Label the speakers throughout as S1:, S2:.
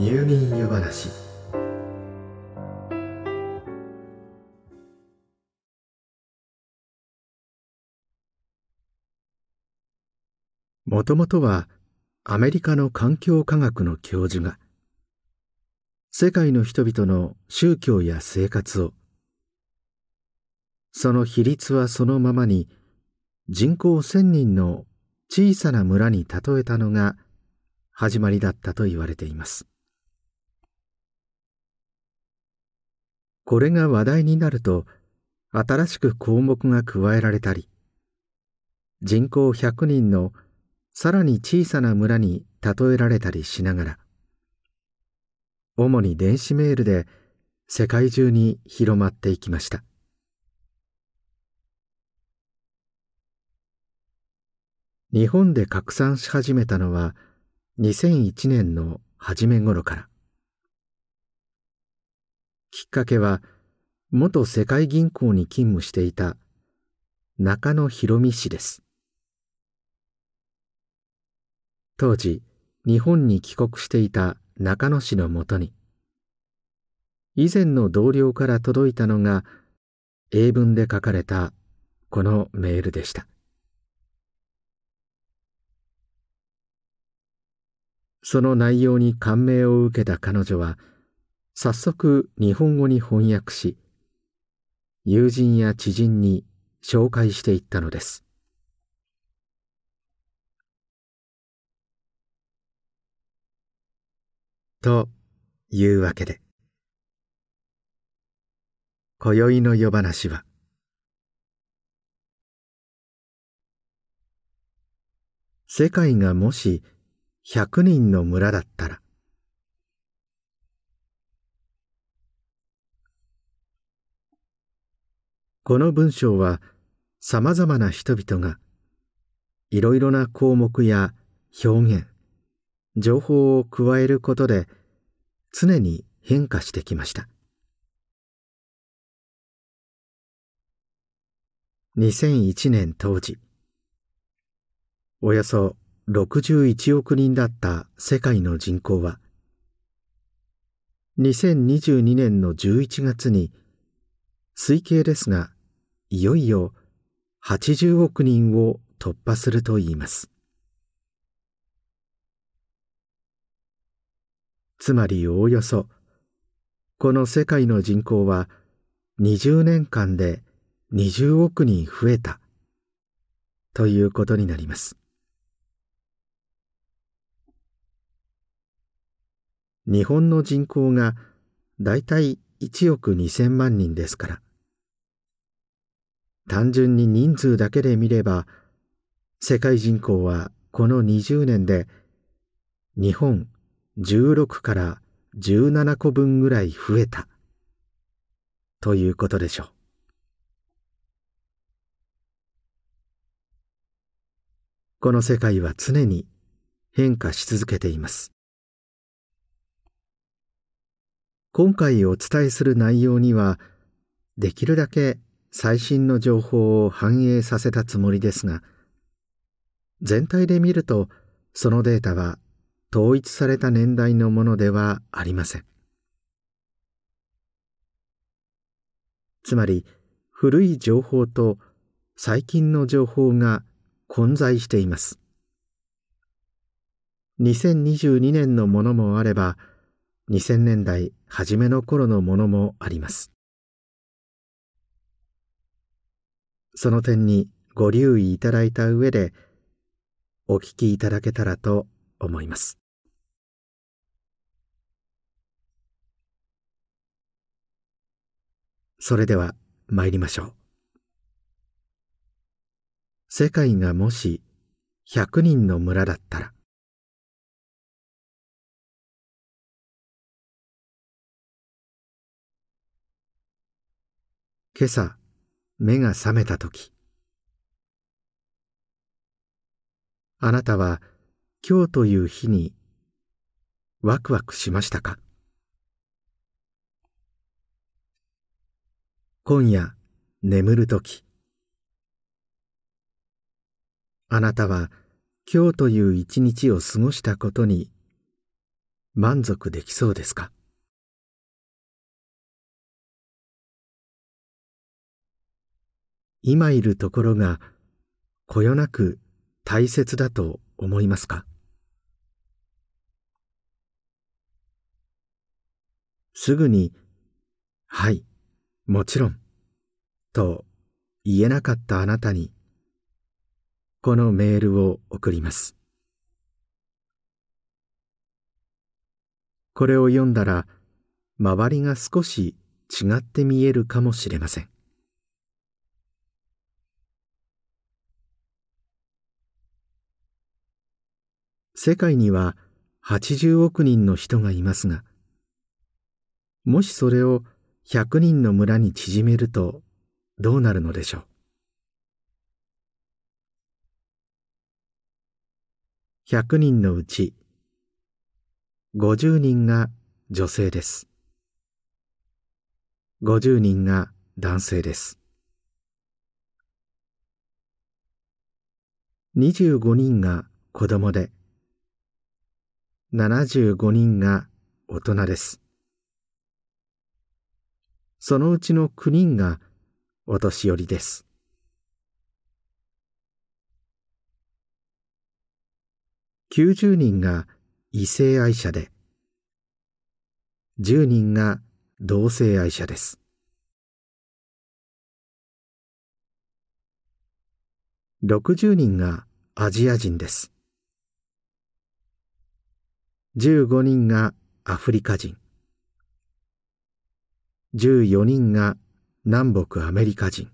S1: 入眠湯話。もともとはアメリカの環境科学の教授が世界の人々の宗教や生活をその比率はそのままに人口1000人の小さな村に例えたのが始まりだったと言われています。これが話題になると新しく項目が加えられたり人口100人のさらに小さな村に例えられたりしながら主に電子メールで世界中に広まっていきました。日本で拡散し始めたのは2001年の初め頃から。きっかけは元世界銀行に勤務していた中野博美氏です。当時日本に帰国していた中野氏のもとに以前の同僚から届いたのが英文で書かれたこのメールでした。その内容に感銘を受けた彼女は早速日本語に翻訳し友人や知人に紹介していったのです。というわけで今宵の夜話は世界がもし100人の村だったらこの文章はさまざまな人々がいろいろな項目や表現情報を加えることで常に変化してきました。2001年当時およそ61億人だった世界の人口は2022年の11月に推計ですがいよいよ80億人を突破するといいます。つまりおおよそこの世界の人口は20年間で20億人増えた。ということになります。日本の人口がだいたい1億2000万人ですから単純に人数だけで見れば世界人口はこの20年で日本16から17個分ぐらい増えた。ということでしょう。この世界は常に変化し続けています。今回お伝えする内容にはできるだけ最新の情報を反映させたつもりですが全体で見るとそのデータは統一された年代のものではありません。つまり古い情報と最近の情報が混在しています。2022年のものもあれば2000年代初めの頃のものもあります。その点にご留意いただいた上でお聞きいただけたらと思います。それでは参りましょう。世界がもし100人の村だったら今朝目が覚めた時。あなたは今日という日にワクワクしましたか？今夜眠る時。あなたは今日という一日を過ごしたことに満足できそうですか？今いるところがこよなく大切だと思いますか？すぐに「はいもちろん」と言えなかったあなたにこのメールを送ります。これを読んだら周りが少し違って見えるかもしれません。世界には80億人の人がいますがもしそれを100人の村に縮めるとどうなるのでしょう？100人のうち50人が女性です。50人が男性です。25人が子供で75人が大人ですそのうちの9人がお年寄りです。90人が異性愛者で、10人が同性愛者です。60人がアジア人です。15人がアフリカ人。14人が南北アメリカ人。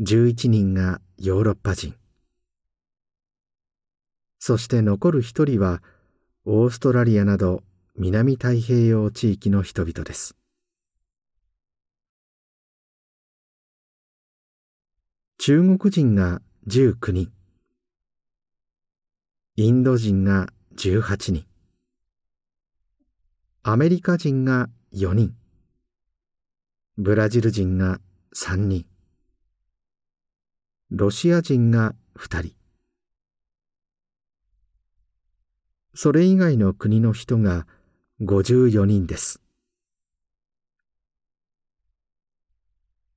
S1: 11人がヨーロッパ人。そして残る一人はオーストラリアなど南太平洋地域の人々です。中国人が19人。インド人が18人。アメリカ人が4人。ブラジル人が3人。ロシア人が2人。それ以外の国の人が54人です。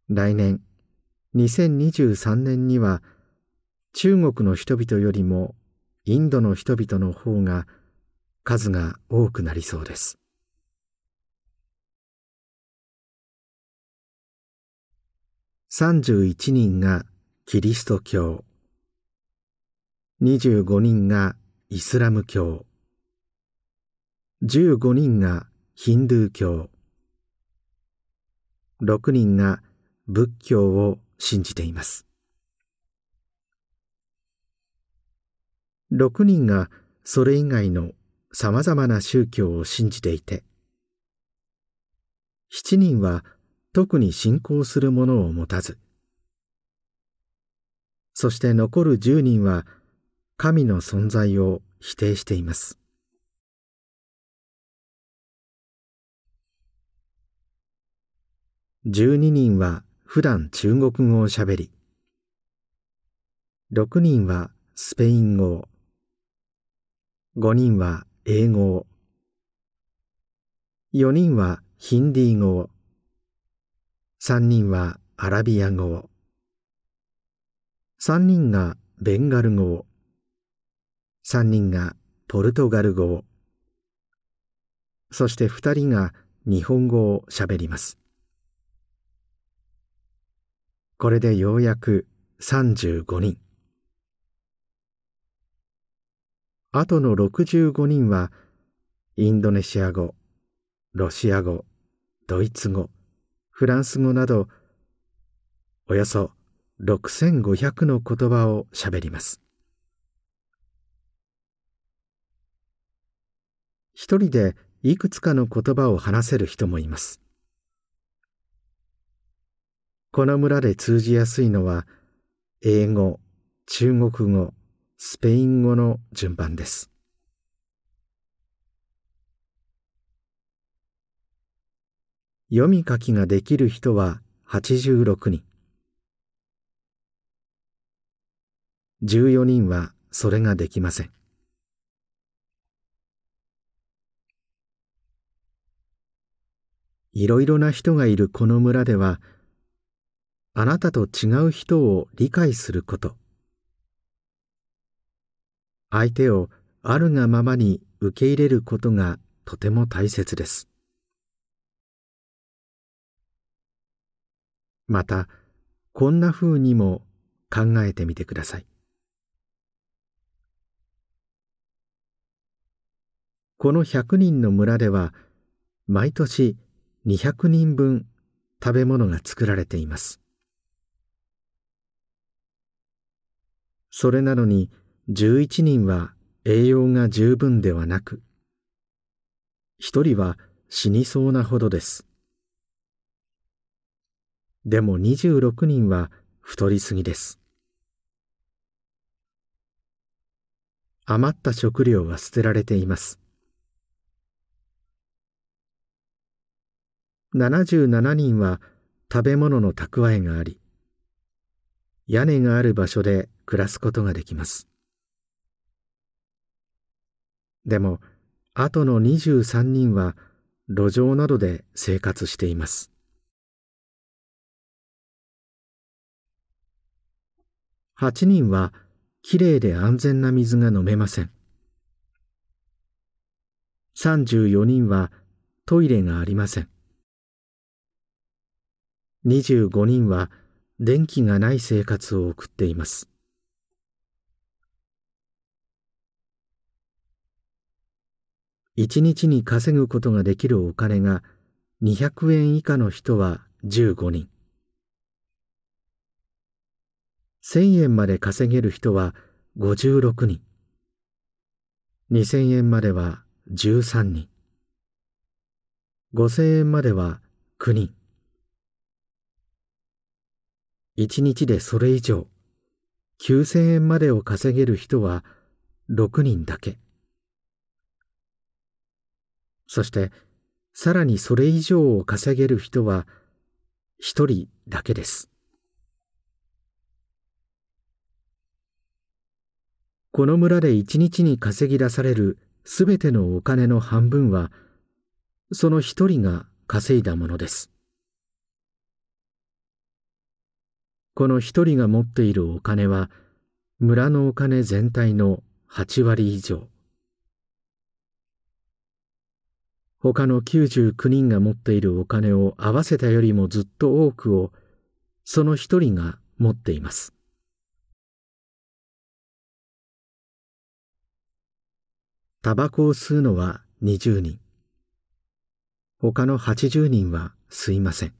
S1: 来年2023年には中国の人々よりもインドの人々の方が数が多くなりそうです。31人がキリスト教。25人がイスラム教。15人がヒンドゥー教。6人が仏教を信じています。6人がそれ以外のさまざまな宗教を信じていて7人は特に信仰するものを持たずそして残る10人は神の存在を否定しています。12人は普段中国語をしゃべり6人はスペイン語を5人は英語。を4人はヒンディー語。を3人はアラビア語。を3人がベンガル語。を3人がポルトガル語。をそして2人が日本語をしゃべります。これでようやく35人。あとの65人はインドネシア語ロシア語ドイツ語フランス語などおよそ6500の言葉をしゃべります。一人でいくつかの言葉を話せる人もいます。この村で通じやすいのは英語中国語スペイン語の順番です。読み書きができる人は86人。14人はそれができません。いろいろな人がいるこの村では、あなたと違う人を理解すること、相手をあるがままに受け入れることがとても大切です。またこんなふうにも考えてみてください。この100人の村では毎年200人分食べ物が作られています。それなのに11人は栄養が十分ではなく1人は死にそうなほどです。でも26人は太りすぎです。余った食料は捨てられています。77人は食べ物の蓄えがあり屋根がある場所で暮らすことができます。でもあとの23人は路上などで生活しています。8人はきれいで安全な水が飲めません。34人はトイレがありません。25人は電気がない生活を送っています。一日に稼ぐことができるお金が200円以下の人は15人。1000円まで稼げる人は56人。2000円までは13人。5000円までは9人。一日でそれ以上9000円までを稼げる人は6人だけ。そしてさらにそれ以上を稼げる人は1人だけです。この村で一日に稼ぎ出されるすべてのお金の半分はその一人が稼いだものです。この一人が持っているお金は村のお金全体の8割以上。他の99人が持っているお金を合わせたよりもずっと多くをその一人が持っています。タバコを吸うのは20人。他の80人は吸いません。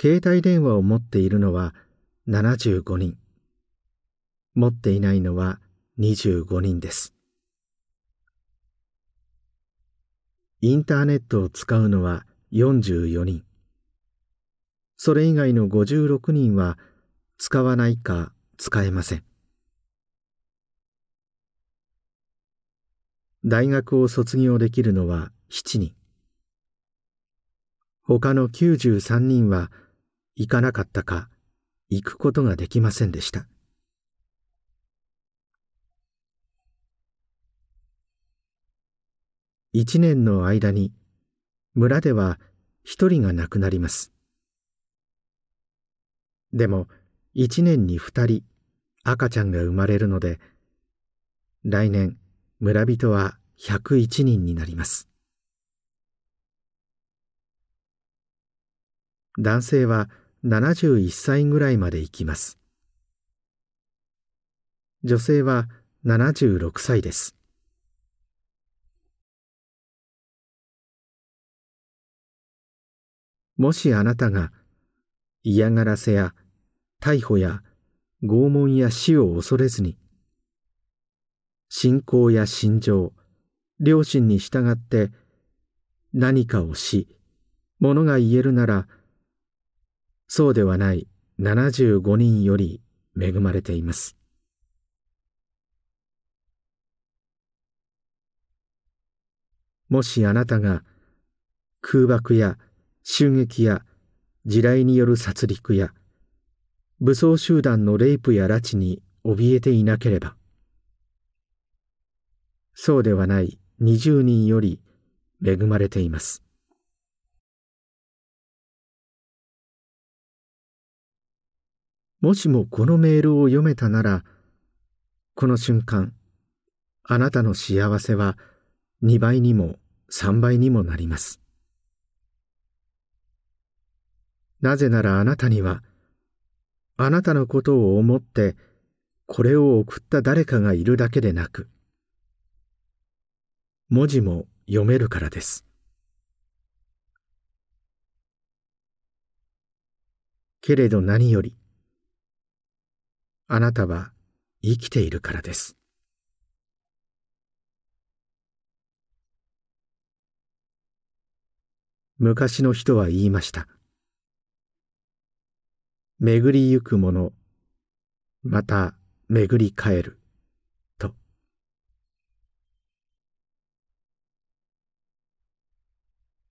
S1: 携帯電話を持っているのは75人。持っていないのは25人です。インターネットを使うのは44人。それ以外の56人は使わないか使えません。大学を卒業できるのは7人。他の93人は行かなかったか行くことができませんでした。一年の間に村では一人が亡くなります。でも一年に二人赤ちゃんが生まれるので来年村人は101人になります。男性は71歳ぐらいまで生きます。女性は76歳です。もしあなたが嫌がらせや逮捕や拷問や死を恐れずに信仰や心情良心に従って何かをし物が言えるならそうではない75人より恵まれています。もしあなたが空爆や襲撃や地雷による殺戮や武装集団のレイプや拉致に怯えていなければ。そうではない20人より恵まれています。もしもこのメールを読めたならこの瞬間あなたの幸せは2倍にも3倍にもなります。なぜならあなたにはあなたのことを思ってこれを送った誰かがいるだけでなく文字も読めるからです。けれど何よりあなたは生きているからです。昔の人は言いました。巡りゆくもの。また巡り帰る。と。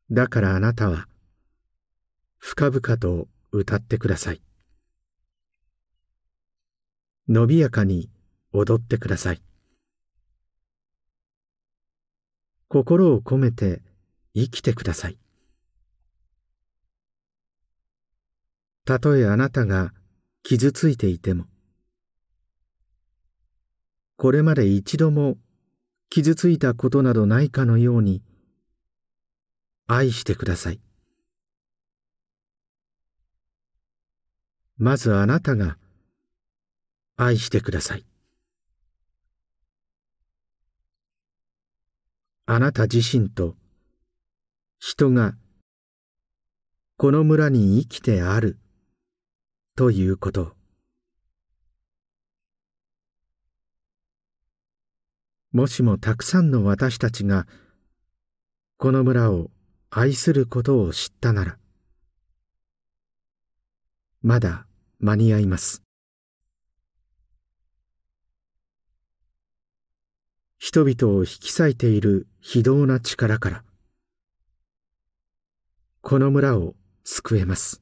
S1: だからあなたは深々と歌ってください。伸びやかに踊ってください。心を込めて生きてください。たとえあなたが傷ついていてもこれまで一度も傷ついたことなどないかのように愛してください。まずあなたが愛してください。あなた自身と人がこの村に生きてある。ということ。もしもたくさんの私たちがこの村を愛することを知ったならまだ間に合います。人々を引き裂いている非道な力からこの村を救えます。